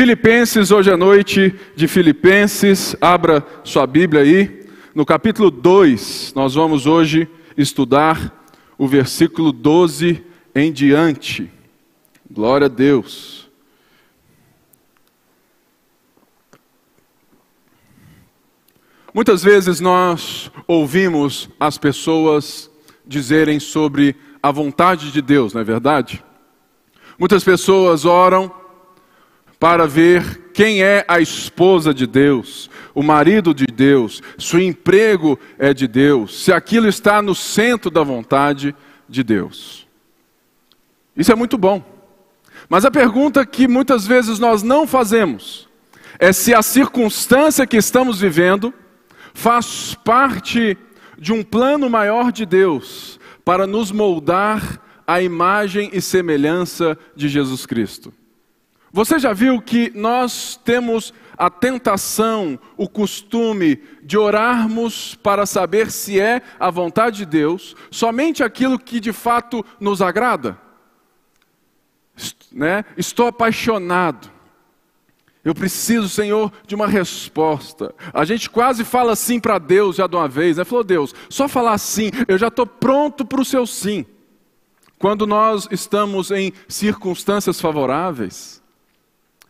Filipenses, hoje à noite, de Filipenses, abra sua Bíblia aí. No capítulo 2, nós vamos hoje estudar o versículo 12 em diante. Glória a Deus. Muitas vezes nós ouvimos as pessoas dizerem sobre a vontade de Deus, não é verdade? Muitas pessoas oram para ver quem é a esposa de Deus, o marido de Deus, se o emprego é de Deus, se aquilo está no centro da vontade de Deus. Isso é muito bom. Mas a pergunta que muitas vezes nós não fazemos é se a circunstância que estamos vivendo faz parte de um plano maior de Deus para nos moldar à imagem e semelhança de Jesus Cristo. Você já viu que nós temos a tentação, o costume de orarmos para saber se é a vontade de Deus, somente aquilo que de fato nos agrada? né? Estou apaixonado. Eu preciso, Senhor, de uma resposta. A gente quase fala sim para Deus já de uma vez, né? Falou, Deus, só falar sim, eu já estou pronto para o seu sim. Quando nós estamos em circunstâncias favoráveis,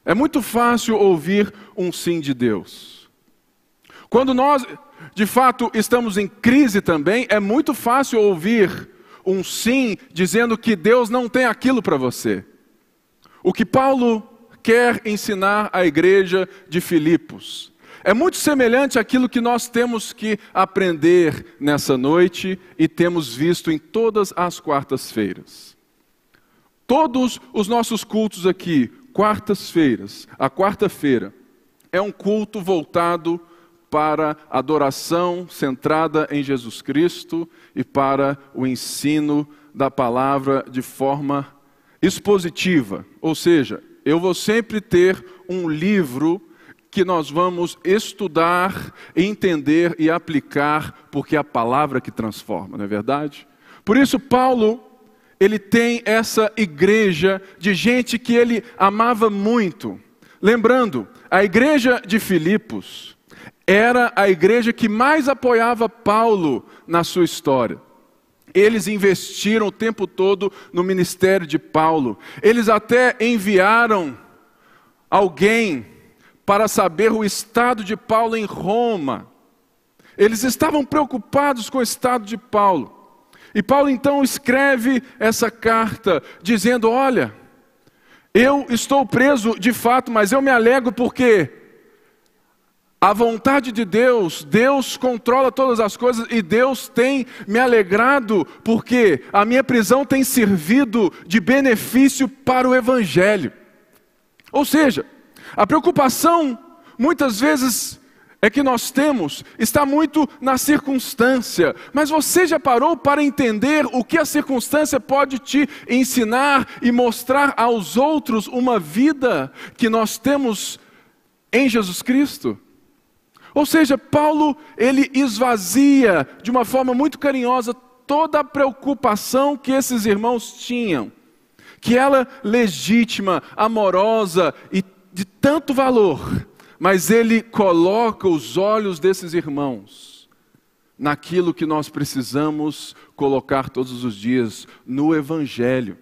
é muito fácil ouvir um sim de Deus. Quando nós, de fato, estamos em crise também, é muito fácil ouvir um sim dizendo que Deus não tem aquilo para você. O que Paulo quer ensinar à igreja de Filipos é muito semelhante àquilo que nós temos que aprender nessa noite e temos visto em todas as quartas-feiras. Todos os nossos cultos aqui, quartas-feiras, a quarta-feira, é um culto voltado para adoração centrada em Jesus Cristo e para o ensino da palavra de forma expositiva, ou seja, eu vou sempre ter um livro que nós vamos estudar, entender e aplicar, porque é a palavra que transforma, não é verdade? Por isso, Paulo, ele tem essa igreja de gente que ele amava muito. Lembrando, a igreja de Filipos era a igreja que mais apoiava Paulo na sua história. Eles investiram o tempo todo no ministério de Paulo. Eles até enviaram alguém para saber o estado de Paulo em Roma. Eles estavam preocupados com o estado de Paulo. E Paulo então escreve essa carta dizendo: Olha, eu estou preso de fato, mas eu me alegro porque a vontade de Deus, Deus controla todas as coisas e Deus tem me alegrado porque a minha prisão tem servido de benefício para o Evangelho. Ou seja, a preocupação muitas vezes é que nós temos está muito na circunstância, mas você já parou para entender o que a circunstância pode te ensinar e mostrar aos outros uma vida que nós temos em Jesus Cristo? Ou seja, Paulo, ele esvazia de uma forma muito carinhosa toda a preocupação que esses irmãos tinham, que ela legítima, amorosa e de tanto valor, mas ele coloca os olhos desses irmãos naquilo que nós precisamos colocar todos os dias, no Evangelho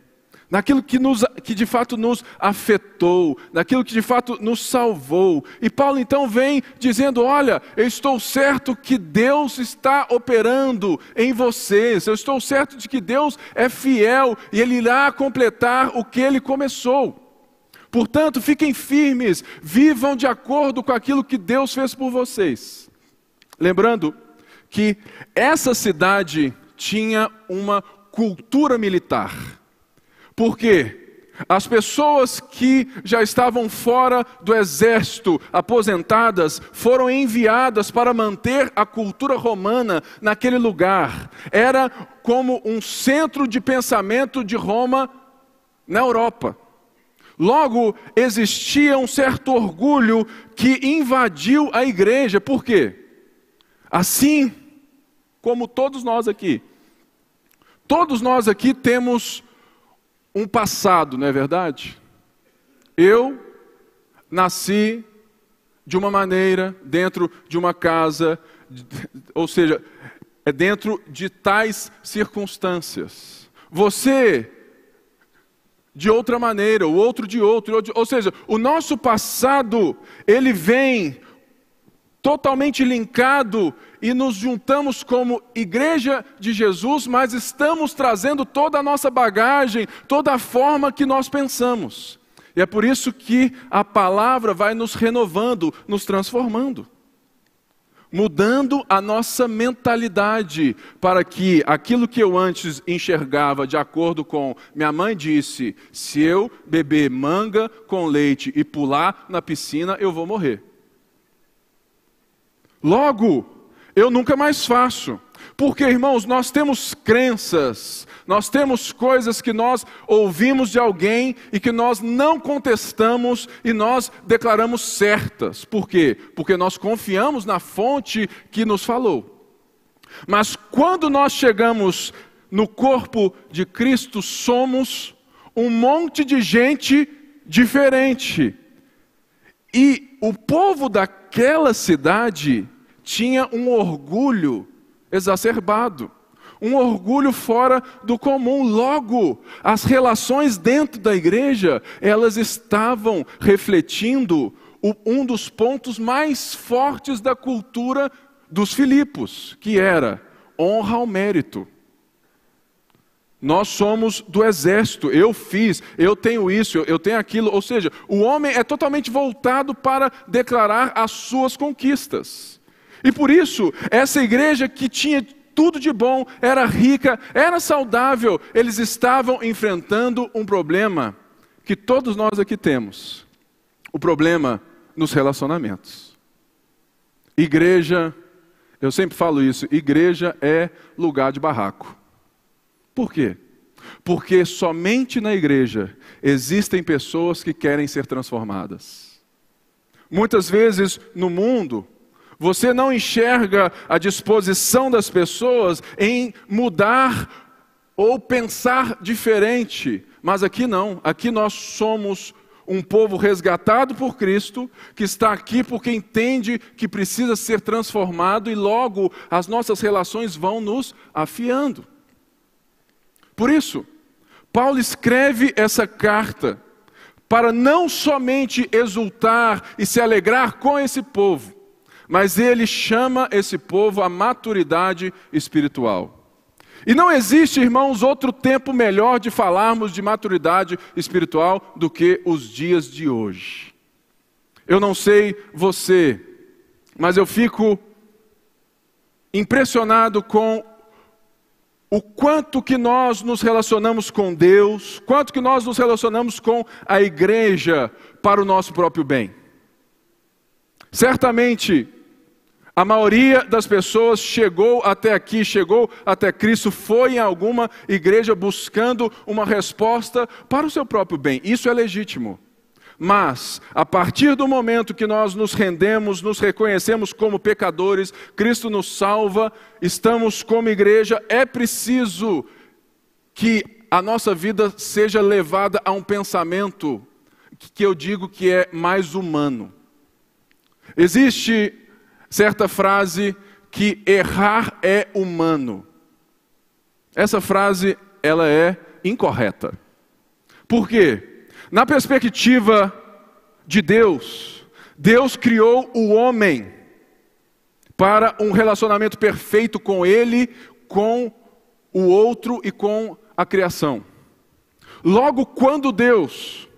naquilo que, nos, que de fato nos afetou, naquilo que de fato nos salvou. E Paulo então vem dizendo: Olha, eu estou certo que Deus está operando em vocês, eu estou certo de que Deus é fiel e Ele irá completar o que Ele começou. Portanto, fiquem firmes, vivam de acordo com aquilo que Deus fez por vocês. Lembrando que essa cidade tinha uma cultura militar. Por quê? As pessoas que já estavam fora do exército, aposentadas, foram enviadas para manter a cultura romana naquele lugar. Era como um centro de pensamento de Roma na Europa. Logo, existia um certo orgulho que invadiu a igreja. Por quê? Assim como todos nós aqui. Todos nós aqui temos um passado, não é verdade? Eu nasci de uma maneira, dentro de uma casa, ou seja, é dentro de tais circunstâncias. Você de outra maneira, o outro de outro, ou seja, o nosso passado, ele vem totalmente linkado e nos juntamos como igreja de Jesus, mas estamos trazendo toda a nossa bagagem, toda a forma que nós pensamos. E é por isso que a palavra vai nos renovando, nos transformando. Mudando a nossa mentalidade para que aquilo que eu antes enxergava de acordo com minha mãe disse: se eu beber manga com leite e pular na piscina, eu vou morrer. Logo, eu nunca mais faço. Porque, irmãos, nós temos crenças, nós temos coisas que nós ouvimos de alguém e que nós não contestamos e nós declaramos certas. Por quê? Porque nós confiamos na fonte que nos falou. Mas quando nós chegamos no corpo de Cristo, somos um monte de gente diferente. E o povo daquela cidade tinha um orgulho exacerbado, um orgulho fora do comum. Logo, as relações dentro da igreja, elas estavam refletindo um dos pontos mais fortes da cultura dos Filipos, que era honra ao mérito. Nós somos do exército, eu fiz, eu tenho isso, eu tenho aquilo. Ou seja, o homem é totalmente voltado para declarar as suas conquistas. E por isso, essa igreja que tinha tudo de bom, era rica, era saudável, eles estavam enfrentando um problema que todos nós aqui temos: o problema nos relacionamentos. Igreja, eu sempre falo isso, igreja é lugar de barraco. Por quê? Porque somente na igreja existem pessoas que querem ser transformadas. Muitas vezes no mundo, você não enxerga a disposição das pessoas em mudar ou pensar diferente, mas aqui não, aqui nós somos um povo resgatado por Cristo, que está aqui porque entende que precisa ser transformado e logo as nossas relações vão nos afiando. Por isso, Paulo escreve essa carta para não somente exultar e se alegrar com esse povo, mas ele chama esse povo à maturidade espiritual. E não existe, irmãos, outro tempo melhor de falarmos de maturidade espiritual do que os dias de hoje. Eu não sei você, mas eu fico impressionado com o quanto que nós nos relacionamos com Deus, quanto que nós nos relacionamos com a igreja para o nosso próprio bem. Certamente, a maioria das pessoas chegou até aqui, chegou até Cristo, foi em alguma igreja buscando uma resposta para o seu próprio bem. Isso é legítimo. Mas, a partir do momento que nós nos rendemos, nos reconhecemos como pecadores, Cristo nos salva, estamos como igreja, é preciso que a nossa vida seja levada a um pensamento que eu digo que é mais humano. Existe certa frase que errar é humano. Essa frase ela é incorreta. Por quê? Na perspectiva de Deus, Deus criou o homem para um relacionamento perfeito com ele, com o outro e com a criação. Logo, quando Deus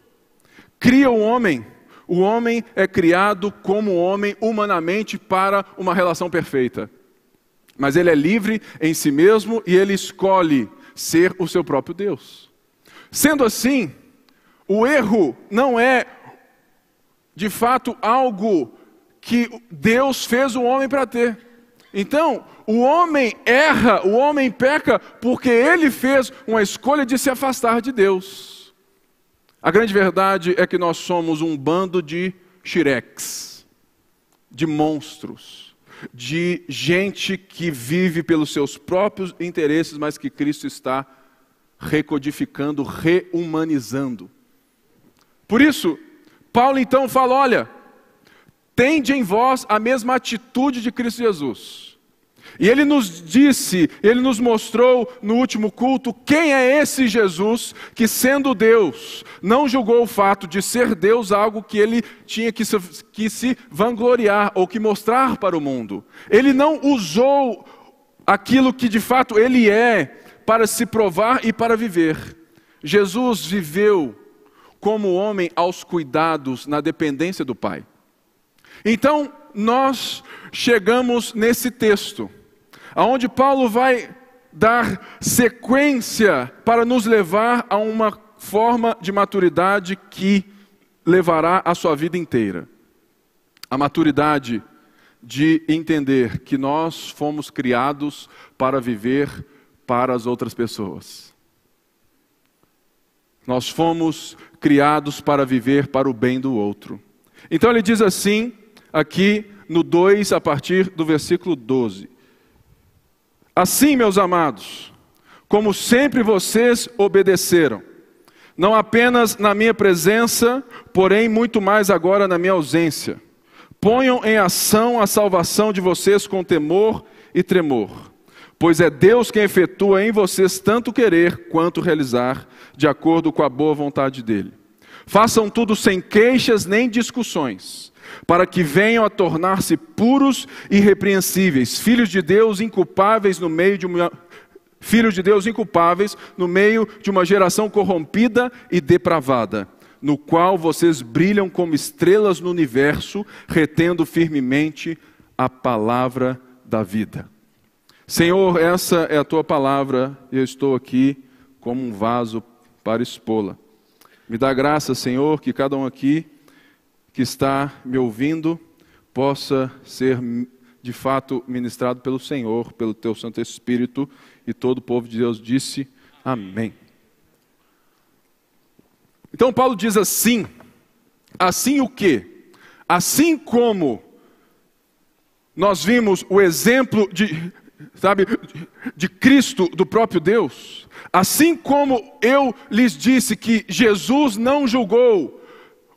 cria o homem, o homem é criado como homem humanamente para uma relação perfeita. Mas ele é livre em si mesmo e ele escolhe ser o seu próprio Deus. Sendo assim, o erro não é de fato algo que Deus fez o homem para ter. Então, o homem erra, o homem peca porque ele fez uma escolha de se afastar de Deus. A grande verdade é que nós somos um bando de xirex, de monstros, de gente que vive pelos seus próprios interesses, mas que Cristo está recodificando, rehumanizando. Por isso, Paulo então fala: olha, tende em vós a mesma atitude de Cristo Jesus. E ele nos disse, ele nos mostrou no último culto quem é esse Jesus que, sendo Deus, não julgou o fato de ser Deus algo que ele tinha que se, que se vangloriar ou que mostrar para o mundo. Ele não usou aquilo que de fato ele é para se provar e para viver. Jesus viveu como homem aos cuidados, na dependência do Pai. Então, nós chegamos nesse texto aonde Paulo vai dar sequência para nos levar a uma forma de maturidade que levará a sua vida inteira. A maturidade de entender que nós fomos criados para viver para as outras pessoas. Nós fomos criados para viver para o bem do outro. Então ele diz assim, aqui no 2, a partir do versículo 12: Assim, meus amados, como sempre vocês obedeceram, não apenas na minha presença, porém muito mais agora na minha ausência. Ponham em ação a salvação de vocês com temor e tremor, pois é Deus quem efetua em vocês tanto querer quanto realizar, de acordo com a boa vontade dele. Façam tudo sem queixas nem discussões para que venham a tornar-se puros e irrepreensíveis, filhos de Deus inculpáveis no meio de uma filhos de Deus inculpáveis no meio de uma geração corrompida e depravada, no qual vocês brilham como estrelas no universo, retendo firmemente a palavra da vida. Senhor, essa é a tua palavra, e eu estou aqui como um vaso para expô-la. Me dá graça, Senhor, que cada um aqui que está me ouvindo possa ser de fato ministrado pelo Senhor, pelo teu Santo Espírito, e todo o povo de Deus disse amém. Então Paulo diz assim: assim o que? Assim como nós vimos o exemplo de, sabe, de Cristo, do próprio Deus, assim como eu lhes disse que Jesus não julgou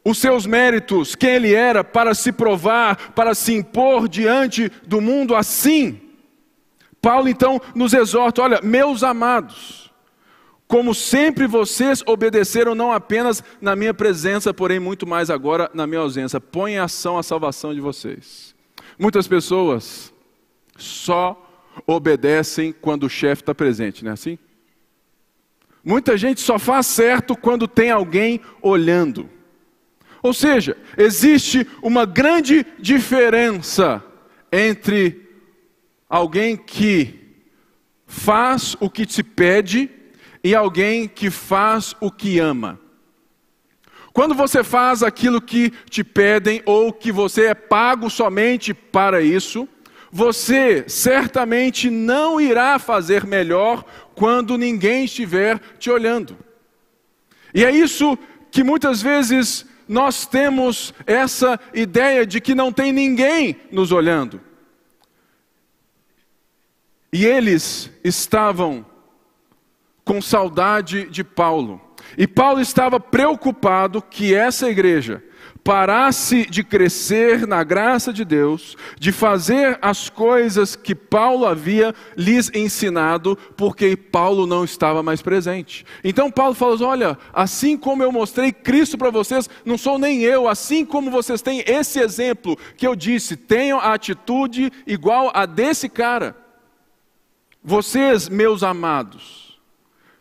os seus méritos, quem ele era, para se provar, para se impor diante do mundo assim. Paulo então nos exorta: olha, meus amados, como sempre vocês obedeceram, não apenas na minha presença, porém muito mais agora na minha ausência, põe em ação a salvação de vocês. Muitas pessoas só obedecem quando o chefe está presente, não é assim? Muita gente só faz certo quando tem alguém olhando. Ou seja, existe uma grande diferença entre alguém que faz o que te pede e alguém que faz o que ama. Quando você faz aquilo que te pedem ou que você é pago somente para isso, você certamente não irá fazer melhor quando ninguém estiver te olhando. E é isso que muitas vezes nós temos essa ideia de que não tem ninguém nos olhando. E eles estavam com saudade de Paulo. E Paulo estava preocupado que essa igreja parasse de crescer na graça de Deus, de fazer as coisas que Paulo havia lhes ensinado, porque Paulo não estava mais presente. Então Paulo falou: Olha, assim como eu mostrei Cristo para vocês, não sou nem eu, assim como vocês têm esse exemplo que eu disse, tenham a atitude igual a desse cara. Vocês, meus amados,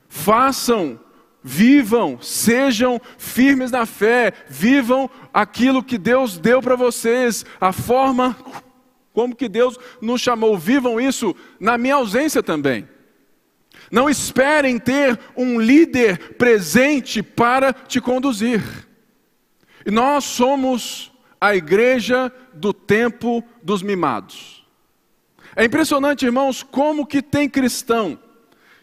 façam Vivam, sejam firmes na fé, vivam aquilo que Deus deu para vocês, a forma como que Deus nos chamou, vivam isso na minha ausência também. Não esperem ter um líder presente para te conduzir. E nós somos a igreja do tempo dos mimados. É impressionante, irmãos, como que tem cristão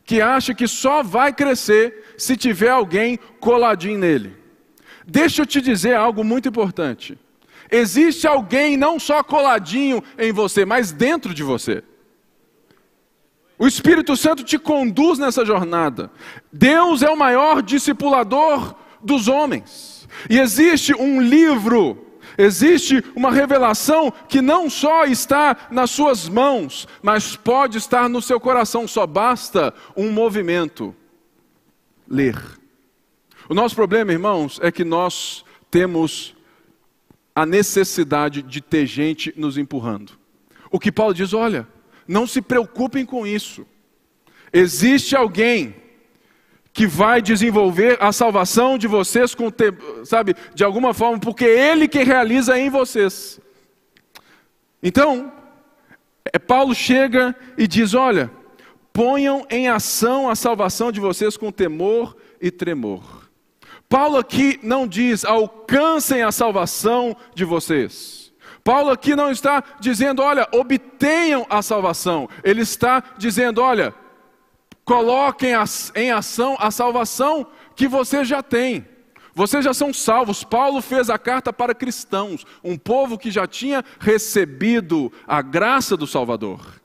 que acha que só vai crescer se tiver alguém coladinho nele. Deixa eu te dizer algo muito importante. Existe alguém não só coladinho em você, mas dentro de você. O Espírito Santo te conduz nessa jornada. Deus é o maior discipulador dos homens. E existe um livro, existe uma revelação que não só está nas suas mãos, mas pode estar no seu coração, só basta um movimento ler. O nosso problema, irmãos, é que nós temos a necessidade de ter gente nos empurrando. O que Paulo diz, olha, não se preocupem com isso. Existe alguém que vai desenvolver a salvação de vocês com sabe, de alguma forma, porque ele que realiza em vocês. Então, é, Paulo chega e diz: "Olha, ponham em ação a salvação de vocês com temor e tremor." Paulo aqui não diz alcancem a salvação de vocês. Paulo aqui não está dizendo, olha, obtenham a salvação. Ele está dizendo, olha, coloquem em ação a salvação que vocês já têm. Vocês já são salvos. Paulo fez a carta para cristãos, um povo que já tinha recebido a graça do Salvador.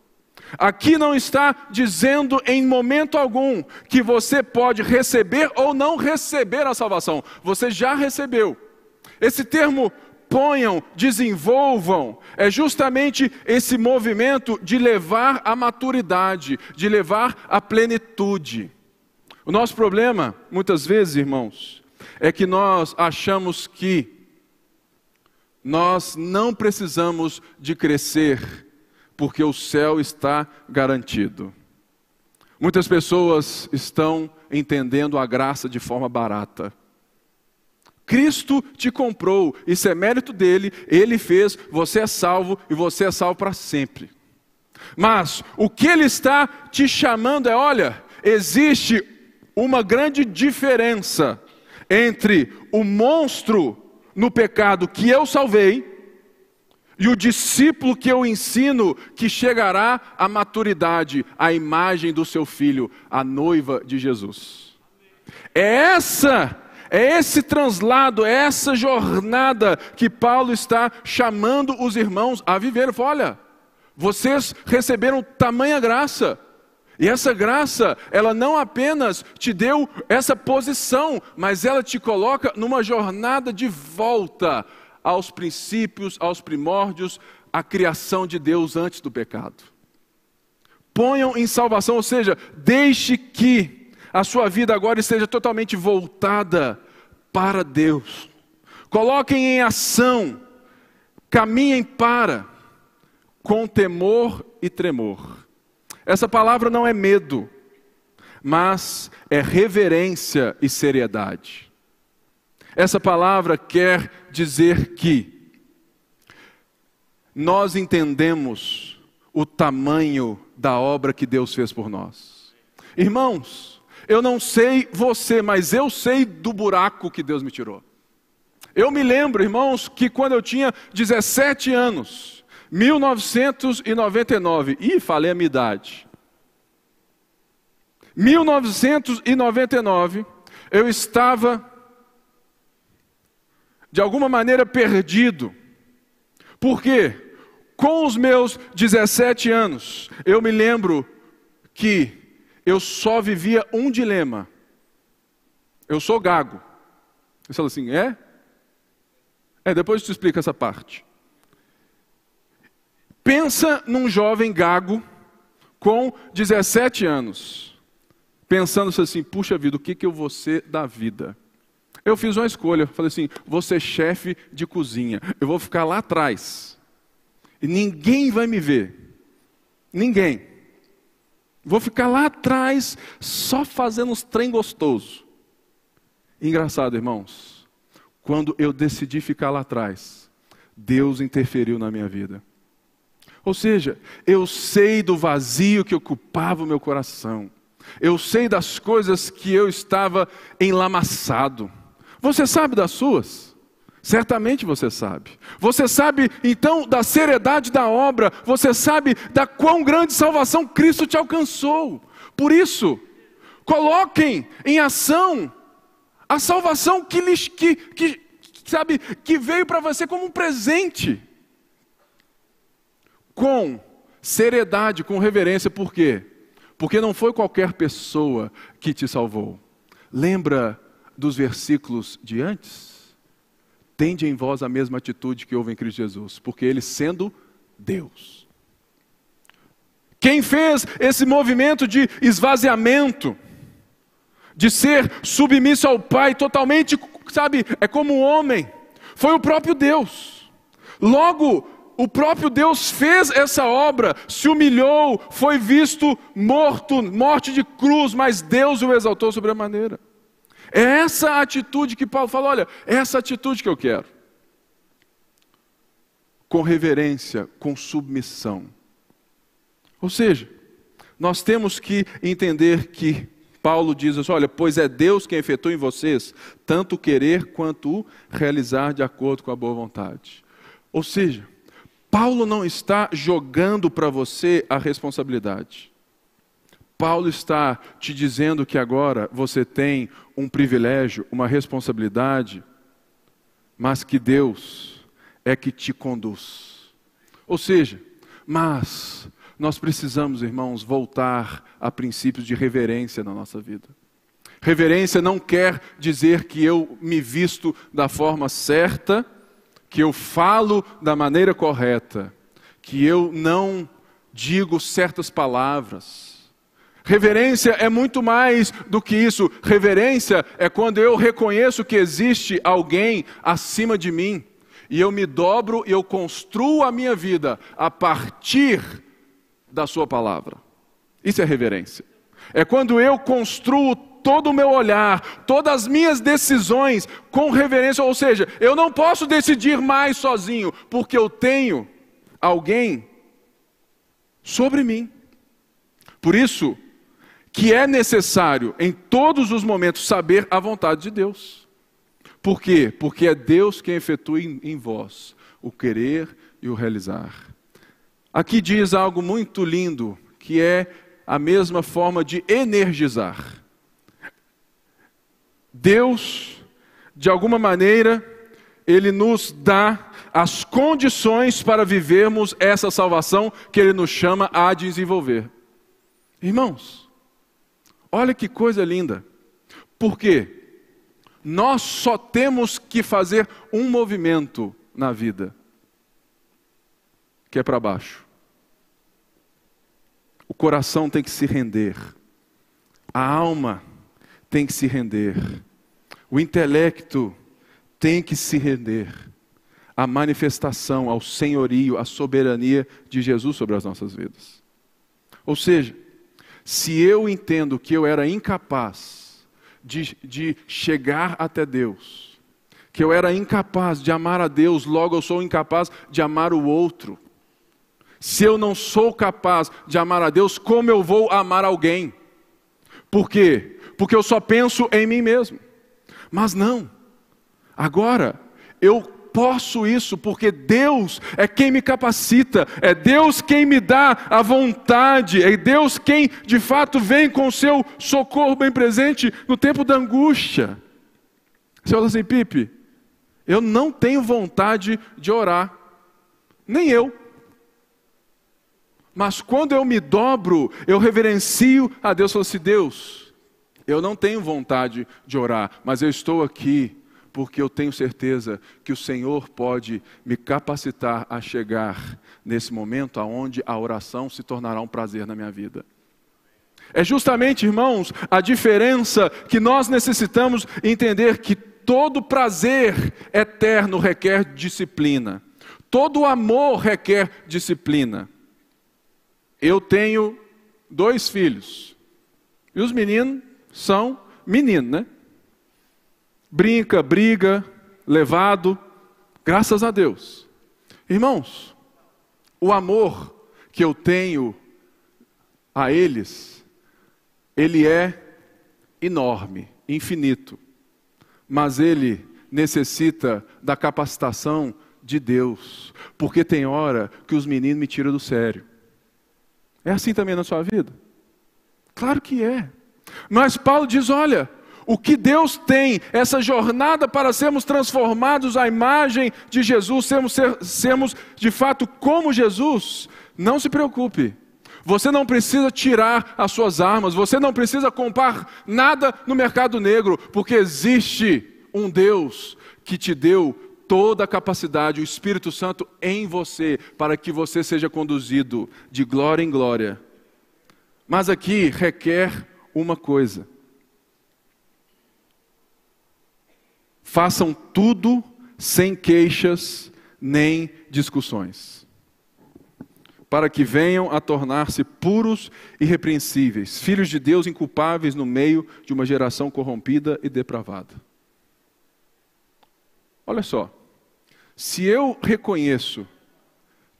Aqui não está dizendo em momento algum que você pode receber ou não receber a salvação. Você já recebeu. Esse termo ponham, desenvolvam, é justamente esse movimento de levar à maturidade, de levar à plenitude. O nosso problema, muitas vezes, irmãos, é que nós achamos que nós não precisamos de crescer porque o céu está garantido. Muitas pessoas estão entendendo a graça de forma barata. Cristo te comprou, isso é mérito dele, ele fez, você é salvo e você é salvo para sempre. Mas o que ele está te chamando é: olha, existe uma grande diferença entre o monstro no pecado que eu salvei e o discípulo que eu ensino, que chegará à maturidade, à imagem do seu filho, a noiva de Jesus. É essa, é esse translado, é essa jornada que Paulo está chamando os irmãos a viver. Olha, vocês receberam tamanha graça. E essa graça, ela não apenas te deu essa posição, mas ela te coloca numa jornada de volta aos princípios, aos primórdios, à criação de Deus antes do pecado. Ponham em salvação, ou seja, deixe que a sua vida agora esteja totalmente voltada para Deus. Coloquem em ação, caminhem para, com temor e tremor. Essa palavra não é medo, mas é reverência e seriedade. Essa palavra quer dizer que nós entendemos o tamanho da obra que Deus fez por nós. Irmãos, eu não sei você, mas eu sei do buraco que Deus me tirou. Eu me lembro, irmãos, que quando eu tinha 17 anos, 1999, e falei a minha idade. 1999, eu estava de alguma maneira perdido. Por quê? Com os meus 17 anos, eu me lembro que eu só vivia um dilema. Eu sou gago. Você fala assim, é? É, depois eu te explico essa parte. Pensa num jovem gago com 17 anos, pensando assim, puxa vida, o que, que eu vou ser da vida? Eu fiz uma escolha, falei assim: vou ser chefe de cozinha, eu vou ficar lá atrás, e ninguém vai me ver, ninguém. Vou ficar lá atrás, só fazendo uns trem gostoso. Engraçado, irmãos, quando eu decidi ficar lá atrás, Deus interferiu na minha vida. Ou seja, eu sei do vazio que ocupava o meu coração. Eu sei das coisas que eu estava enlamaçado. Você sabe das suas? Certamente você sabe. Você sabe então da seriedade da obra, você sabe da quão grande salvação Cristo te alcançou. Por isso, coloquem em ação a salvação que lhes que, que sabe que veio para você como um presente. Com seriedade, com reverência, por quê? Porque não foi qualquer pessoa que te salvou. Lembra dos versículos de antes? Tende em vós a mesma atitude que houve em Cristo Jesus, porque ele sendo Deus. Quem fez esse movimento de esvaziamento, de ser submisso ao Pai, totalmente, sabe, é como um homem, foi o próprio Deus. Logo, o próprio Deus fez essa obra, se humilhou, foi visto morto, morte de cruz, mas Deus o exaltou sobre a maneira. É essa atitude que Paulo fala: olha, é essa atitude que eu quero. Com reverência, com submissão. Ou seja, nós temos que entender que Paulo diz assim: olha, pois é Deus quem efetua em vocês tanto o querer quanto o realizar de acordo com a boa vontade. Ou seja, Paulo não está jogando para você a responsabilidade. Paulo está te dizendo que agora você tem um privilégio, uma responsabilidade, mas que Deus é que te conduz. Ou seja, mas nós precisamos, irmãos, voltar a princípios de reverência na nossa vida. Reverência não quer dizer que eu me visto da forma certa, que eu falo da maneira correta, que eu não digo certas palavras Reverência é muito mais do que isso. Reverência é quando eu reconheço que existe alguém acima de mim e eu me dobro e eu construo a minha vida a partir da Sua palavra. Isso é reverência. É quando eu construo todo o meu olhar, todas as minhas decisões com reverência, ou seja, eu não posso decidir mais sozinho, porque eu tenho alguém sobre mim. Por isso, que é necessário em todos os momentos saber a vontade de Deus. Por quê? Porque é Deus quem efetua em, em vós o querer e o realizar. Aqui diz algo muito lindo, que é a mesma forma de energizar. Deus, de alguma maneira, Ele nos dá as condições para vivermos essa salvação que Ele nos chama a desenvolver. Irmãos, Olha que coisa linda. Por quê? Nós só temos que fazer um movimento na vida, que é para baixo. O coração tem que se render, a alma tem que se render, o intelecto tem que se render à manifestação, ao senhorio, à soberania de Jesus sobre as nossas vidas. Ou seja, se eu entendo que eu era incapaz de, de chegar até Deus, que eu era incapaz de amar a Deus, logo eu sou incapaz de amar o outro. Se eu não sou capaz de amar a Deus, como eu vou amar alguém? Por quê? Porque eu só penso em mim mesmo. Mas não. Agora, eu posso isso porque Deus é quem me capacita, é Deus quem me dá a vontade, é Deus quem de fato vem com o seu socorro bem presente no tempo da angústia. Você fala assim, Pipe, eu não tenho vontade de orar, nem eu. Mas quando eu me dobro, eu reverencio a Deus, falo assim, Deus, eu não tenho vontade de orar, mas eu estou aqui porque eu tenho certeza que o Senhor pode me capacitar a chegar nesse momento aonde a oração se tornará um prazer na minha vida. É justamente, irmãos, a diferença que nós necessitamos entender que todo prazer eterno requer disciplina. Todo amor requer disciplina. Eu tenho dois filhos. E os meninos são meninos, né? Brinca, briga, levado, graças a Deus. Irmãos, o amor que eu tenho a eles, ele é enorme, infinito, mas ele necessita da capacitação de Deus, porque tem hora que os meninos me tiram do sério. É assim também na sua vida? Claro que é. Mas Paulo diz: olha, o que Deus tem, essa jornada para sermos transformados à imagem de Jesus, sermos, ser, sermos de fato como Jesus, não se preocupe. Você não precisa tirar as suas armas, você não precisa comprar nada no mercado negro, porque existe um Deus que te deu toda a capacidade, o Espírito Santo em você, para que você seja conduzido de glória em glória. Mas aqui requer uma coisa: façam tudo sem queixas nem discussões, para que venham a tornar-se puros e repreensíveis, filhos de Deus inculpáveis no meio de uma geração corrompida e depravada. Olha só, se eu reconheço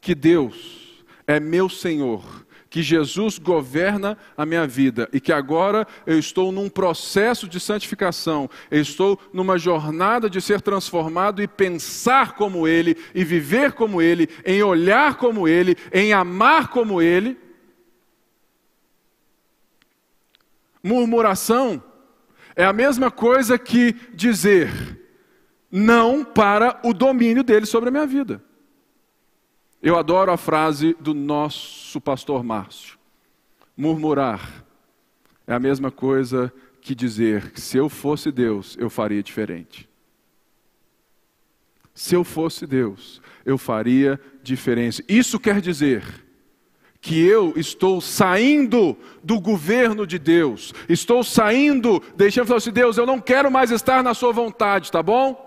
que Deus é meu Senhor, que Jesus governa a minha vida e que agora eu estou num processo de santificação, eu estou numa jornada de ser transformado e pensar como Ele, e viver como Ele, em olhar como Ele, em amar como Ele. Murmuração é a mesma coisa que dizer não para o domínio dele sobre a minha vida. Eu adoro a frase do nosso pastor Márcio: murmurar é a mesma coisa que dizer que se eu fosse Deus, eu faria diferente. Se eu fosse Deus, eu faria diferença. Isso quer dizer que eu estou saindo do governo de Deus, estou saindo, deixando falar assim: Deus, eu não quero mais estar na Sua vontade, tá bom?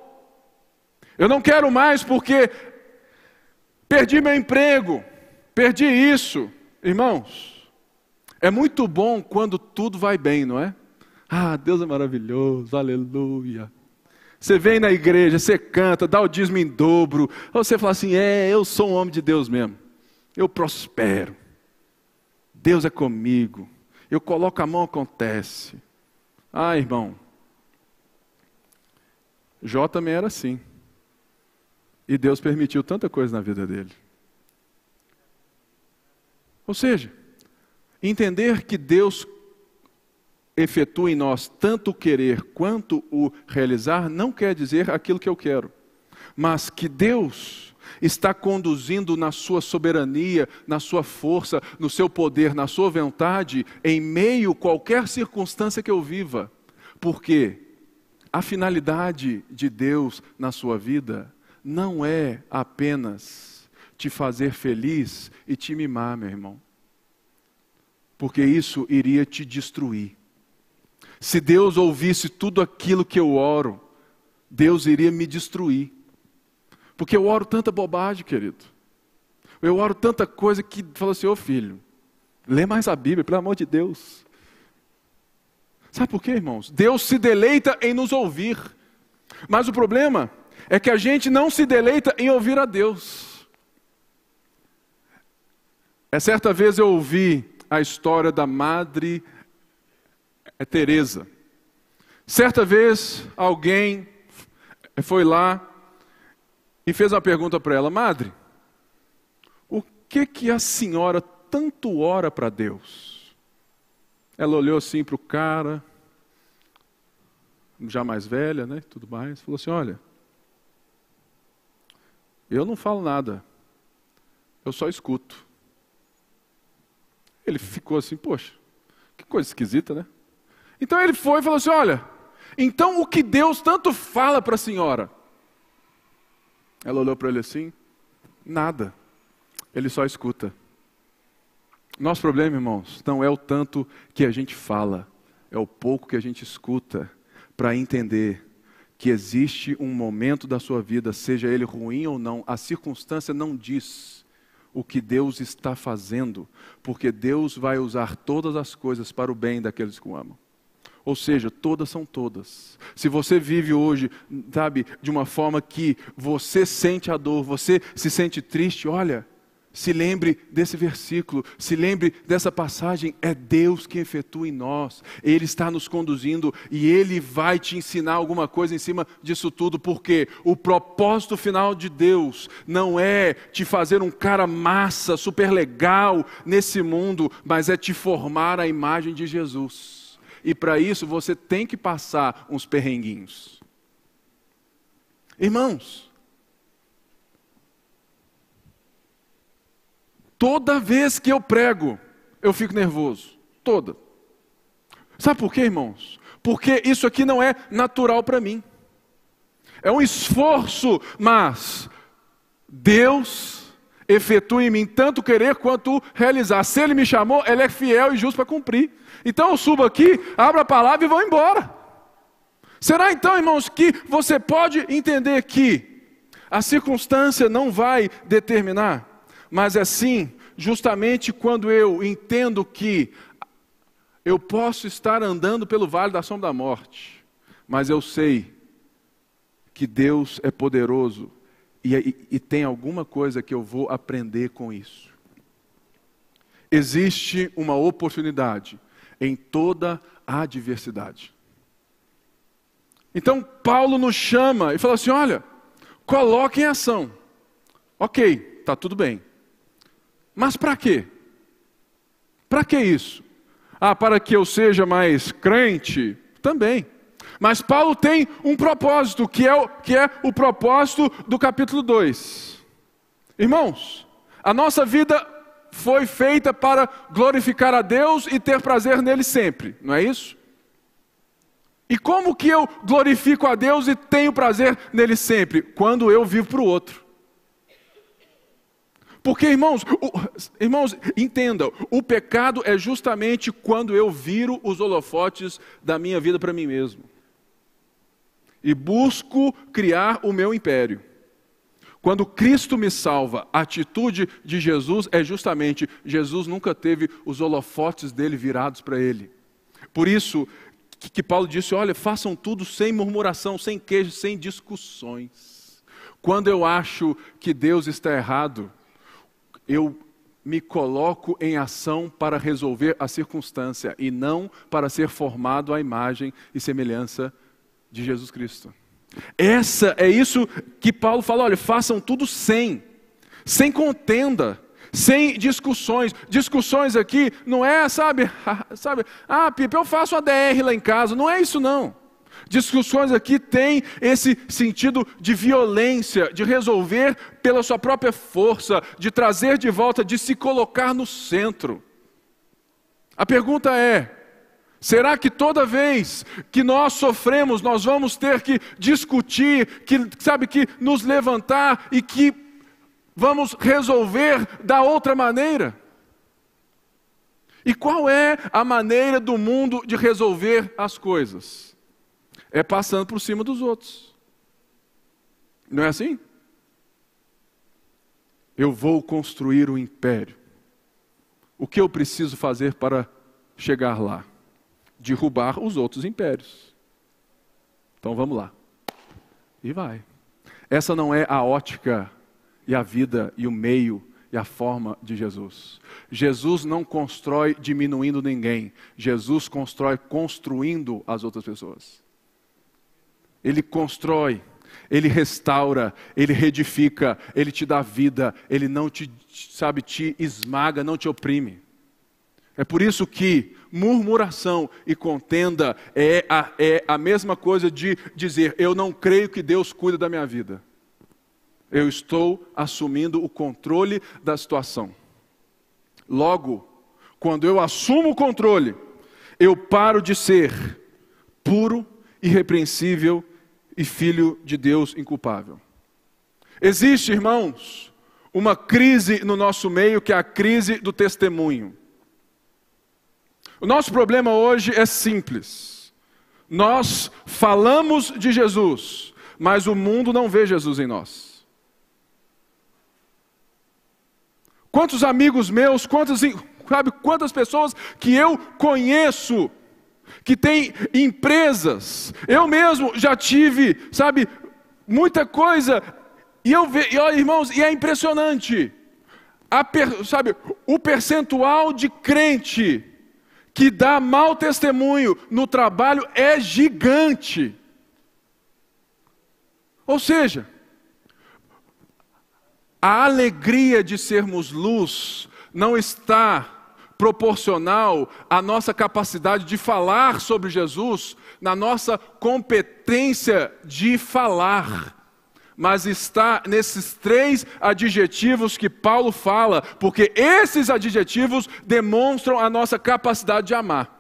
Eu não quero mais porque perdi meu emprego, perdi isso. Irmãos, é muito bom quando tudo vai bem, não é? Ah, Deus é maravilhoso, aleluia. Você vem na igreja, você canta, dá o dízimo em dobro. Ou você fala assim: é, eu sou um homem de Deus mesmo. Eu prospero. Deus é comigo. Eu coloco a mão, acontece. Ah, irmão. Jó também era assim. E Deus permitiu tanta coisa na vida dele. Ou seja, entender que Deus efetua em nós tanto o querer quanto o realizar não quer dizer aquilo que eu quero, mas que Deus está conduzindo na sua soberania, na sua força, no seu poder, na sua vontade, em meio a qualquer circunstância que eu viva. Porque a finalidade de Deus na sua vida não é apenas te fazer feliz e te mimar, meu irmão. Porque isso iria te destruir. Se Deus ouvisse tudo aquilo que eu oro, Deus iria me destruir. Porque eu oro tanta bobagem, querido. Eu oro tanta coisa que fala assim, ô oh, filho, lê mais a Bíblia, pelo amor de Deus. Sabe por quê, irmãos? Deus se deleita em nos ouvir. Mas o problema é que a gente não se deleita em ouvir a Deus. É certa vez eu ouvi a história da Madre Teresa. Certa vez alguém foi lá e fez uma pergunta para ela, Madre, o que que a senhora tanto ora para Deus? Ela olhou assim para o cara, já mais velha, né, tudo mais, falou assim, olha, eu não falo nada, eu só escuto. Ele ficou assim, poxa, que coisa esquisita, né? Então ele foi e falou assim: olha, então o que Deus tanto fala para a senhora? Ela olhou para ele assim: nada, ele só escuta. Nosso problema, irmãos, não é o tanto que a gente fala, é o pouco que a gente escuta para entender que existe um momento da sua vida, seja ele ruim ou não, a circunstância não diz o que Deus está fazendo, porque Deus vai usar todas as coisas para o bem daqueles que o amam. Ou seja, todas são todas. Se você vive hoje, sabe, de uma forma que você sente a dor, você se sente triste, olha, se lembre desse versículo, se lembre dessa passagem. É Deus que efetua em nós, Ele está nos conduzindo e Ele vai te ensinar alguma coisa em cima disso tudo, porque o propósito final de Deus não é te fazer um cara massa, super legal nesse mundo, mas é te formar a imagem de Jesus. E para isso você tem que passar uns perrenguinhos. Irmãos, Toda vez que eu prego, eu fico nervoso. Toda. Sabe por quê, irmãos? Porque isso aqui não é natural para mim. é um esforço, mas Deus efetua em mim tanto querer quanto realizar. Se Ele me chamou, Ele é fiel e justo para cumprir. Então eu subo aqui, abro a palavra e vou embora. Será então, irmãos, que você pode entender que a circunstância não vai determinar, mas é sim, justamente quando eu entendo que eu posso estar andando pelo vale da sombra da morte, mas eu sei que Deus é poderoso e, e, e tem alguma coisa que eu vou aprender com isso. Existe uma oportunidade em toda a adversidade. Então Paulo nos chama e fala assim: olha, coloque em ação. Ok, está tudo bem. Mas para quê? Para que isso? Ah, para que eu seja mais crente? Também. Mas Paulo tem um propósito, que é o, que é o propósito do capítulo 2. Irmãos, a nossa vida foi feita para glorificar a Deus e ter prazer nele sempre, não é isso? E como que eu glorifico a Deus e tenho prazer nele sempre? Quando eu vivo para o outro. Porque, irmãos, o, irmãos, entendam, o pecado é justamente quando eu viro os holofotes da minha vida para mim mesmo. E busco criar o meu império. Quando Cristo me salva, a atitude de Jesus é justamente: Jesus nunca teve os holofotes dele virados para ele. Por isso que, que Paulo disse: olha, façam tudo sem murmuração, sem queijo, sem discussões. Quando eu acho que Deus está errado, eu me coloco em ação para resolver a circunstância e não para ser formado à imagem e semelhança de Jesus Cristo. Essa é isso que Paulo fala, olha, façam tudo sem, sem contenda, sem discussões. Discussões aqui não é, sabe, sabe, ah, Pipe, eu faço a DR lá em casa, não é isso não. Discussões aqui têm esse sentido de violência, de resolver pela sua própria força, de trazer de volta, de se colocar no centro. A pergunta é: será que toda vez que nós sofremos, nós vamos ter que discutir, que sabe que nos levantar e que vamos resolver da outra maneira? E qual é a maneira do mundo de resolver as coisas? É passando por cima dos outros. Não é assim? Eu vou construir um império. O que eu preciso fazer para chegar lá? Derrubar os outros impérios. Então vamos lá. E vai. Essa não é a ótica e a vida e o meio e a forma de Jesus. Jesus não constrói diminuindo ninguém. Jesus constrói construindo as outras pessoas. Ele constrói, ele restaura, ele reedifica, ele te dá vida, ele não te, sabe, te esmaga, não te oprime. É por isso que murmuração e contenda é a, é a mesma coisa de dizer: eu não creio que Deus cuida da minha vida. Eu estou assumindo o controle da situação. Logo, quando eu assumo o controle, eu paro de ser puro irrepreensível e filho de Deus inculpável. Existe, irmãos, uma crise no nosso meio que é a crise do testemunho. O nosso problema hoje é simples. Nós falamos de Jesus, mas o mundo não vê Jesus em nós. Quantos amigos meus, quantas, sabe, quantas pessoas que eu conheço que tem empresas. Eu mesmo já tive, sabe, muita coisa. E eu vejo, e olha, irmãos, e é impressionante. Per, sabe, o percentual de crente que dá mau testemunho no trabalho é gigante. Ou seja, a alegria de sermos luz não está proporcional à nossa capacidade de falar sobre Jesus, na nossa competência de falar. Mas está nesses três adjetivos que Paulo fala, porque esses adjetivos demonstram a nossa capacidade de amar.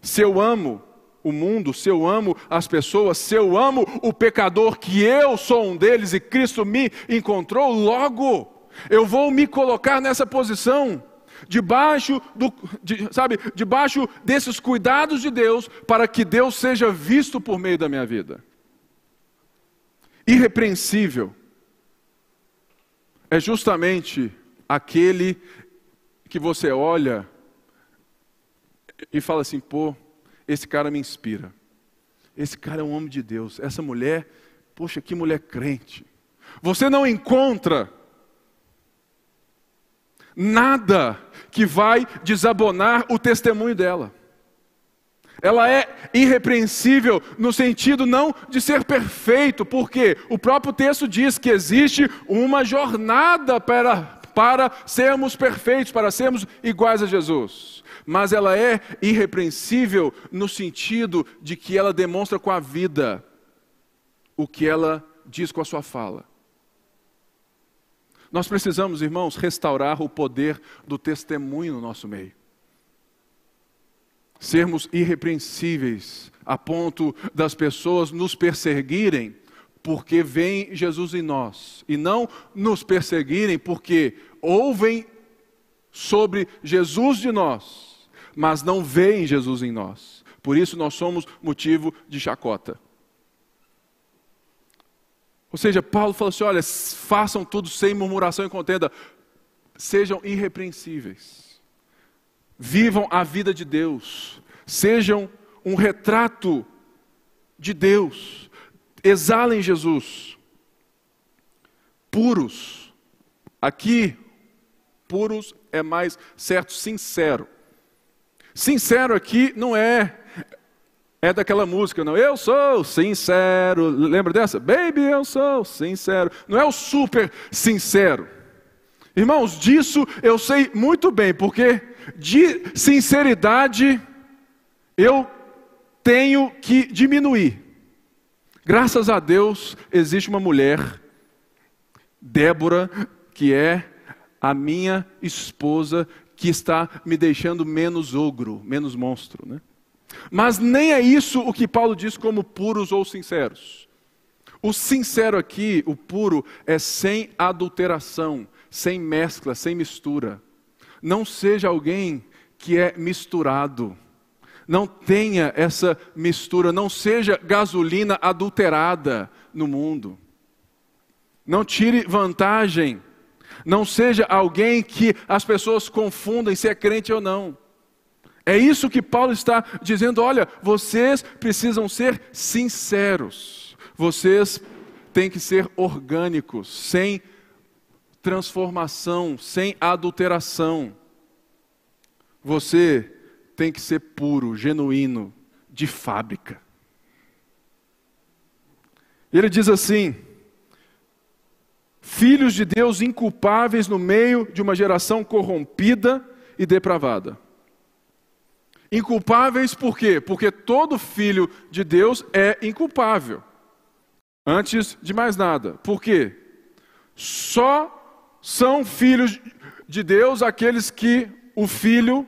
Se eu amo, o mundo, se eu amo as pessoas, se eu amo o pecador, que eu sou um deles e Cristo me encontrou, logo eu vou me colocar nessa posição, debaixo do, de, sabe, debaixo desses cuidados de Deus, para que Deus seja visto por meio da minha vida. Irrepreensível é justamente aquele que você olha e fala assim: pô, esse cara me inspira. Esse cara é um homem de Deus. Essa mulher, poxa, que mulher crente. Você não encontra nada que vai desabonar o testemunho dela. Ela é irrepreensível no sentido não de ser perfeito, porque o próprio texto diz que existe uma jornada para, para sermos perfeitos, para sermos iguais a Jesus mas ela é irrepreensível no sentido de que ela demonstra com a vida o que ela diz com a sua fala. Nós precisamos, irmãos, restaurar o poder do testemunho no nosso meio. Sermos irrepreensíveis a ponto das pessoas nos perseguirem porque vem Jesus em nós e não nos perseguirem porque ouvem sobre Jesus de nós mas não veem Jesus em nós. Por isso nós somos motivo de chacota. Ou seja, Paulo falou assim: olha, façam tudo sem murmuração e contenda, sejam irrepreensíveis, vivam a vida de Deus, sejam um retrato de Deus, exalem Jesus, puros. Aqui, puros é mais certo, sincero. Sincero aqui não é é daquela música, não. Eu sou sincero. Lembra dessa? Baby, eu sou sincero. Não é o super sincero. Irmãos, disso eu sei muito bem, porque de sinceridade eu tenho que diminuir. Graças a Deus existe uma mulher, Débora, que é a minha esposa, que está me deixando menos ogro, menos monstro. Né? Mas nem é isso o que Paulo diz como puros ou sinceros. O sincero aqui, o puro, é sem adulteração, sem mescla, sem mistura. Não seja alguém que é misturado. Não tenha essa mistura, não seja gasolina adulterada no mundo. Não tire vantagem não seja alguém que as pessoas confundem se é crente ou não. É isso que Paulo está dizendo: olha, vocês precisam ser sinceros, vocês têm que ser orgânicos, sem transformação, sem adulteração. Você tem que ser puro, genuíno, de fábrica. Ele diz assim: filhos de Deus inculpáveis no meio de uma geração corrompida e depravada. Inculpáveis por quê? Porque todo filho de Deus é inculpável. Antes de mais nada. Por quê? Só são filhos de Deus aqueles que o filho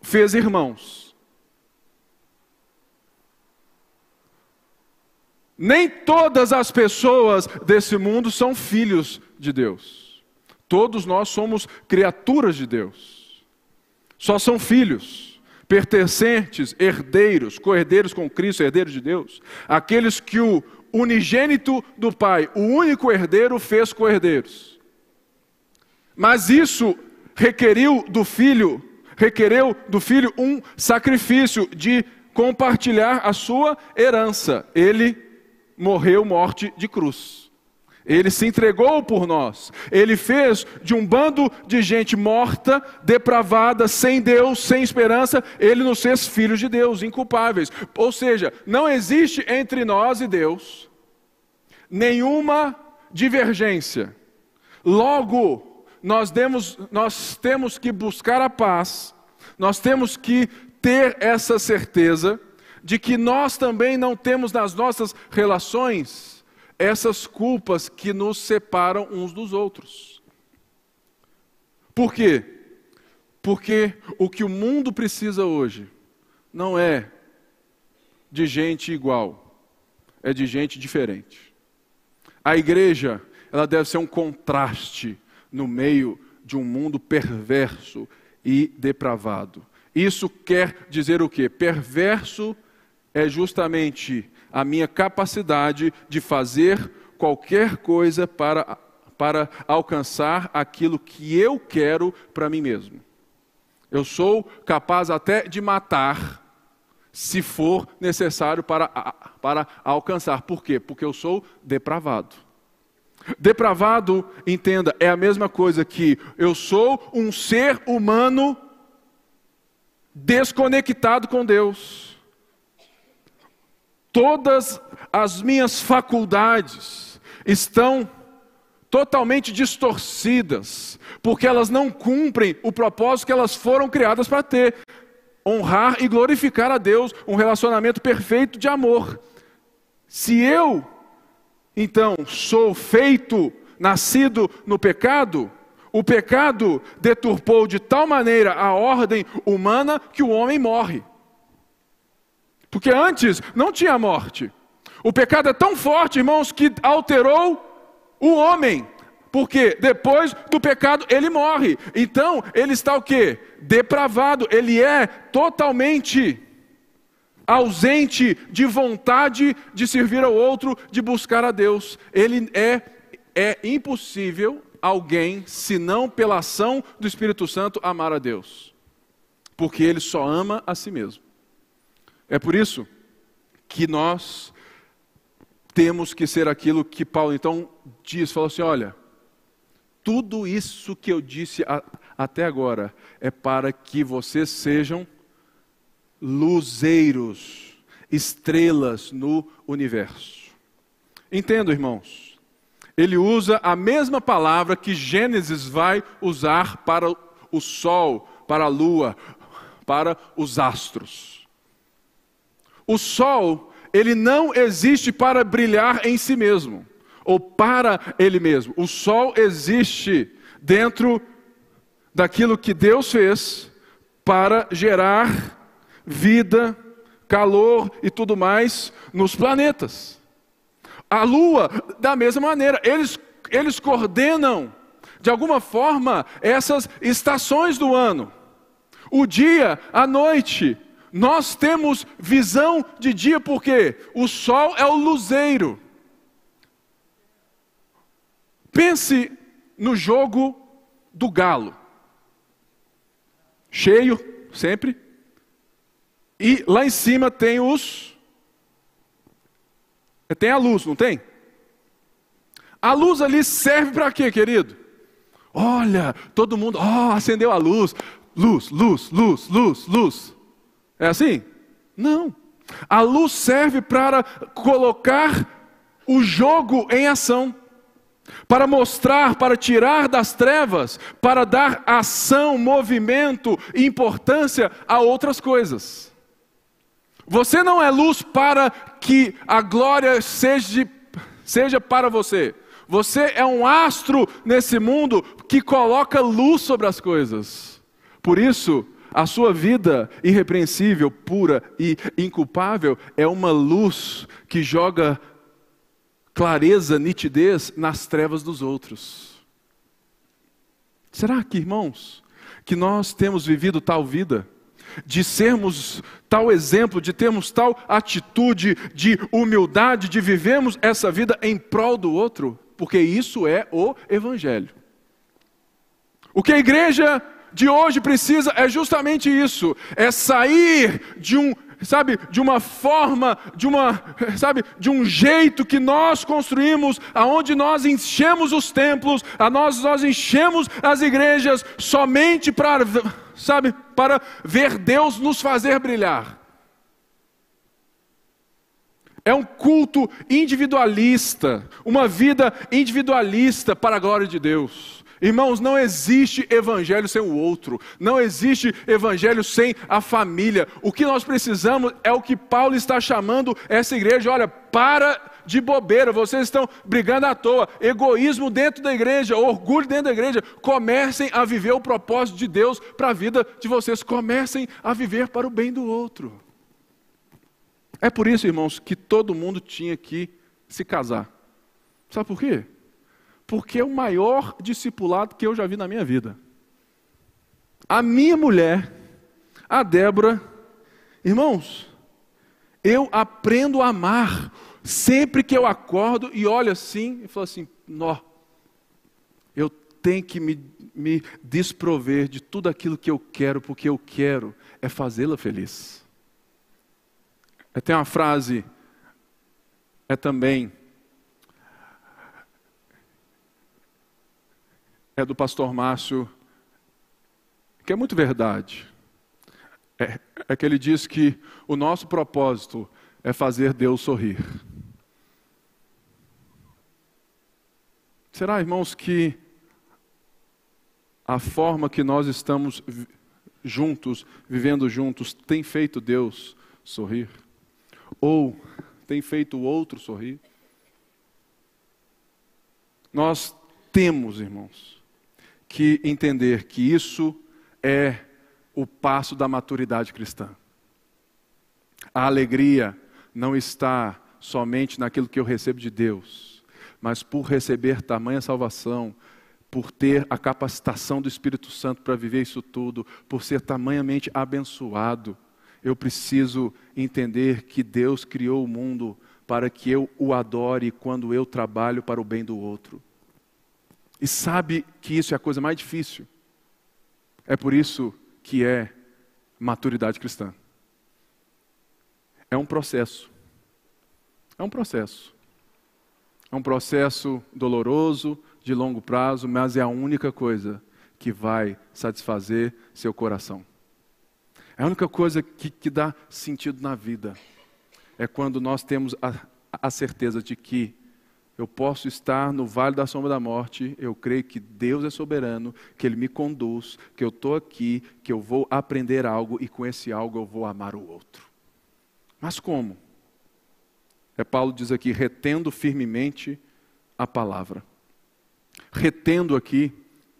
fez irmãos. Nem todas as pessoas desse mundo são filhos de Deus. Todos nós somos criaturas de Deus. Só são filhos, pertencentes, herdeiros, co-herdeiros com Cristo, herdeiros de Deus. Aqueles que o unigênito do Pai, o único herdeiro, fez co-herdeiros. Mas isso requeriu do filho, requereu do filho um sacrifício de compartilhar a sua herança. Ele morreu morte de cruz. Ele se entregou por nós. Ele fez de um bando de gente morta, depravada, sem Deus, sem esperança, ele nos fez filhos de Deus, inculpáveis. Ou seja, não existe entre nós e Deus nenhuma divergência. Logo, nós, demos, nós temos que buscar a paz, nós temos que ter essa certeza de que nós também não temos nas nossas relações essas culpas que nos separam uns dos outros. Por quê? Porque o que o mundo precisa hoje não é de gente igual, é de gente diferente. A igreja, ela deve ser um contraste no meio de um mundo perverso e depravado. Isso quer dizer o quê? Perverso é justamente a minha capacidade de fazer qualquer coisa para, para alcançar aquilo que eu quero para mim mesmo. Eu sou capaz até de matar, se for necessário para, para alcançar. Por quê? Porque eu sou depravado. Depravado, entenda, é a mesma coisa que eu sou um ser humano desconectado com Deus. Todas as minhas faculdades estão totalmente distorcidas, porque elas não cumprem o propósito que elas foram criadas para ter honrar e glorificar a Deus, um relacionamento perfeito de amor. Se eu, então, sou feito, nascido no pecado, o pecado deturpou de tal maneira a ordem humana que o homem morre. Porque antes não tinha morte. O pecado é tão forte, irmãos, que alterou o homem. Porque depois do pecado ele morre. Então, ele está o quê? Depravado. Ele é totalmente ausente de vontade de servir ao outro, de buscar a Deus. Ele é é impossível alguém, se não pela ação do Espírito Santo, amar a Deus. Porque ele só ama a si mesmo. É por isso que nós temos que ser aquilo que Paulo então diz, falou assim: olha, tudo isso que eu disse a, até agora é para que vocês sejam luzeiros, estrelas no universo. Entendo, irmãos ele usa a mesma palavra que Gênesis vai usar para o sol, para a lua, para os astros. O sol, ele não existe para brilhar em si mesmo, ou para ele mesmo. O sol existe dentro daquilo que Deus fez para gerar vida, calor e tudo mais nos planetas. A lua, da mesma maneira, eles, eles coordenam, de alguma forma, essas estações do ano. O dia, a noite. Nós temos visão de dia porque o sol é o luzeiro. Pense no jogo do galo. Cheio, sempre. E lá em cima tem os tem a luz, não tem? A luz ali serve para quê, querido? Olha, todo mundo, ó, oh, acendeu a luz. Luz, luz, luz, luz, luz. É assim? Não. A luz serve para colocar o jogo em ação, para mostrar, para tirar das trevas, para dar ação, movimento e importância a outras coisas. Você não é luz para que a glória seja, seja para você. Você é um astro nesse mundo que coloca luz sobre as coisas. Por isso, a sua vida irrepreensível, pura e inculpável é uma luz que joga clareza, nitidez nas trevas dos outros. Será que, irmãos, que nós temos vivido tal vida? de sermos tal exemplo, de termos tal atitude de humildade, de vivermos essa vida em prol do outro, porque isso é o Evangelho. O que a igreja de hoje precisa é justamente isso: é sair de um sabe, de uma forma, de uma, sabe, de um jeito que nós construímos, aonde nós enchemos os templos, a nós nós enchemos as igrejas somente para, sabe, para ver Deus nos fazer brilhar. É um culto individualista, uma vida individualista para a glória de Deus. Irmãos, não existe evangelho sem o outro, não existe evangelho sem a família. O que nós precisamos é o que Paulo está chamando essa igreja: olha, para de bobeira, vocês estão brigando à toa, egoísmo dentro da igreja, orgulho dentro da igreja. Comecem a viver o propósito de Deus para a vida de vocês, comecem a viver para o bem do outro. É por isso, irmãos, que todo mundo tinha que se casar. Sabe por quê? Porque é o maior discipulado que eu já vi na minha vida. A minha mulher, a Débora, irmãos, eu aprendo a amar sempre que eu acordo e olho assim e falo assim: nó, eu tenho que me, me desprover de tudo aquilo que eu quero, porque eu quero é fazê-la feliz. Tem uma frase, é também, é do pastor Márcio, que é muito verdade. É, é que ele diz que o nosso propósito é fazer Deus sorrir. Será, irmãos, que a forma que nós estamos juntos, vivendo juntos, tem feito Deus sorrir? Ou tem feito o outro sorrir? Nós temos, irmãos, que entender que isso é o passo da maturidade cristã. A alegria não está somente naquilo que eu recebo de Deus, mas por receber tamanha salvação, por ter a capacitação do Espírito Santo para viver isso tudo, por ser tamanhamente abençoado, eu preciso entender que Deus criou o mundo para que eu o adore quando eu trabalho para o bem do outro. E sabe que isso é a coisa mais difícil. É por isso que é maturidade cristã. É um processo. É um processo. É um processo doloroso, de longo prazo, mas é a única coisa que vai satisfazer seu coração. É a única coisa que, que dá sentido na vida. É quando nós temos a, a certeza de que eu posso estar no vale da sombra da morte, eu creio que Deus é soberano, que Ele me conduz, que eu estou aqui, que eu vou aprender algo e com esse algo eu vou amar o outro. Mas como? É Paulo diz aqui, retendo firmemente a palavra. Retendo aqui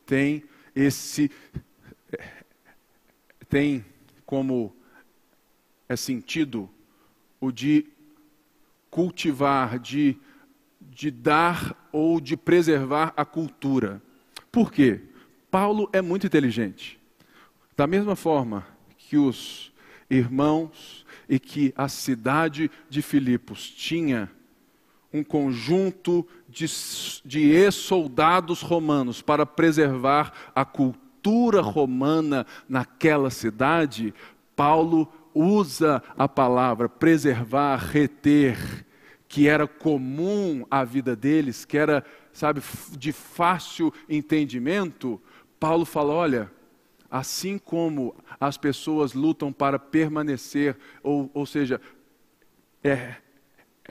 tem esse tem como é sentido o de cultivar, de de dar ou de preservar a cultura. Por quê? Paulo é muito inteligente. Da mesma forma que os irmãos e que a cidade de Filipos tinha um conjunto de, de ex-soldados romanos para preservar a cultura romana naquela cidade, Paulo usa a palavra preservar, reter, que era comum à vida deles, que era, sabe, de fácil entendimento, Paulo fala: olha, assim como as pessoas lutam para permanecer, ou, ou seja, é,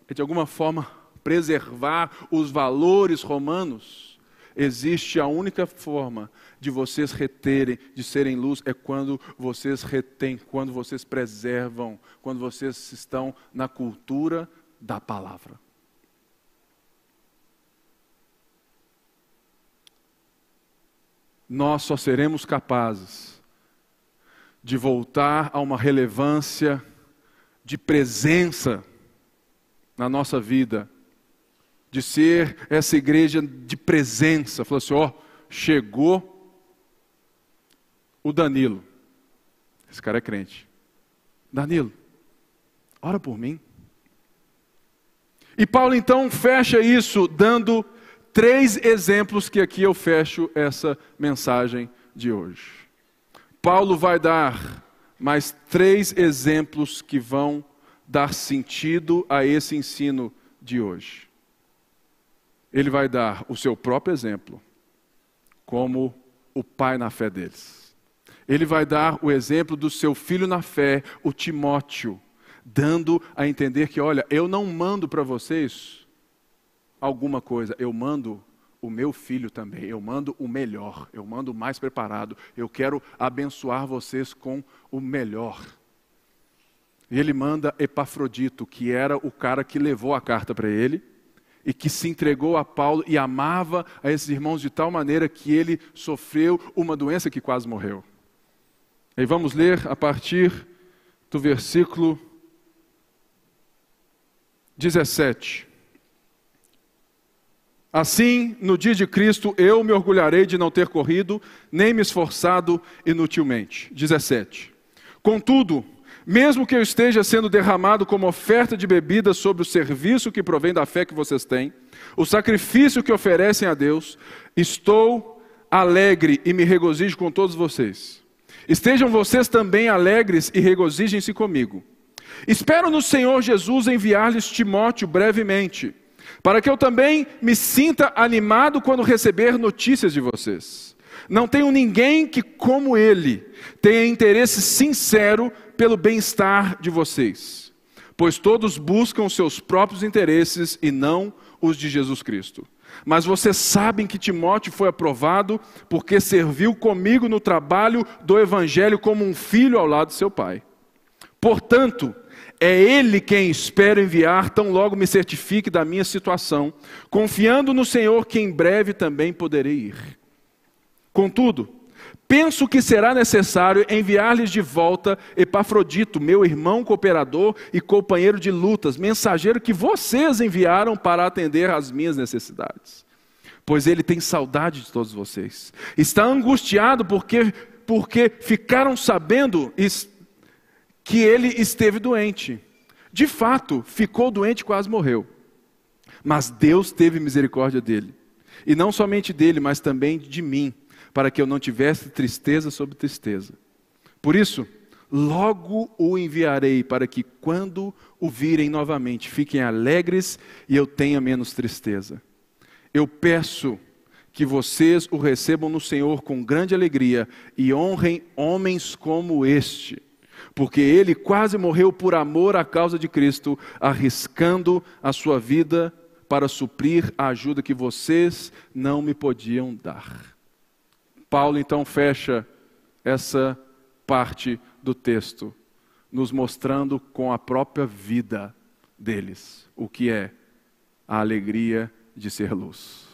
é de alguma forma preservar os valores romanos, existe a única forma de vocês reterem, de serem luz, é quando vocês retêm, quando vocês preservam, quando vocês estão na cultura da palavra. Nós só seremos capazes de voltar a uma relevância de presença na nossa vida, de ser essa igreja de presença. Falou assim: ó, chegou o Danilo. Esse cara é crente. Danilo, ora por mim. E Paulo então fecha isso dando três exemplos que aqui eu fecho essa mensagem de hoje. Paulo vai dar mais três exemplos que vão dar sentido a esse ensino de hoje. Ele vai dar o seu próprio exemplo, como o pai na fé deles. Ele vai dar o exemplo do seu filho na fé, o Timóteo dando a entender que, olha, eu não mando para vocês alguma coisa, eu mando o meu filho também, eu mando o melhor, eu mando o mais preparado, eu quero abençoar vocês com o melhor. E ele manda Epafrodito, que era o cara que levou a carta para ele e que se entregou a Paulo e amava a esses irmãos de tal maneira que ele sofreu uma doença que quase morreu. E vamos ler a partir do versículo 17. Assim, no dia de Cristo, eu me orgulharei de não ter corrido, nem me esforçado inutilmente. 17. Contudo, mesmo que eu esteja sendo derramado como oferta de bebida sobre o serviço que provém da fé que vocês têm, o sacrifício que oferecem a Deus, estou alegre e me regozijo com todos vocês. Estejam vocês também alegres e regozijem-se comigo. Espero no Senhor Jesus enviar-lhes Timóteo brevemente para que eu também me sinta animado quando receber notícias de vocês. Não tenho ninguém que, como ele, tenha interesse sincero pelo bem-estar de vocês, pois todos buscam seus próprios interesses e não os de Jesus Cristo. Mas vocês sabem que Timóteo foi aprovado porque serviu comigo no trabalho do Evangelho como um filho ao lado de seu pai. Portanto, é Ele quem espero enviar, tão logo me certifique da minha situação, confiando no Senhor que em breve também poderei ir. Contudo, penso que será necessário enviar-lhes de volta Epafrodito, meu irmão cooperador e companheiro de lutas, mensageiro que vocês enviaram para atender às minhas necessidades. Pois ele tem saudade de todos vocês. Está angustiado porque porque ficaram sabendo que ele esteve doente. De fato, ficou doente quase morreu. Mas Deus teve misericórdia dele. E não somente dele, mas também de mim, para que eu não tivesse tristeza sobre tristeza. Por isso, logo o enviarei, para que quando o virem novamente, fiquem alegres e eu tenha menos tristeza. Eu peço que vocês o recebam no Senhor com grande alegria e honrem homens como este porque ele quase morreu por amor à causa de Cristo, arriscando a sua vida para suprir a ajuda que vocês não me podiam dar. Paulo então fecha essa parte do texto, nos mostrando com a própria vida deles o que é a alegria de ser luz.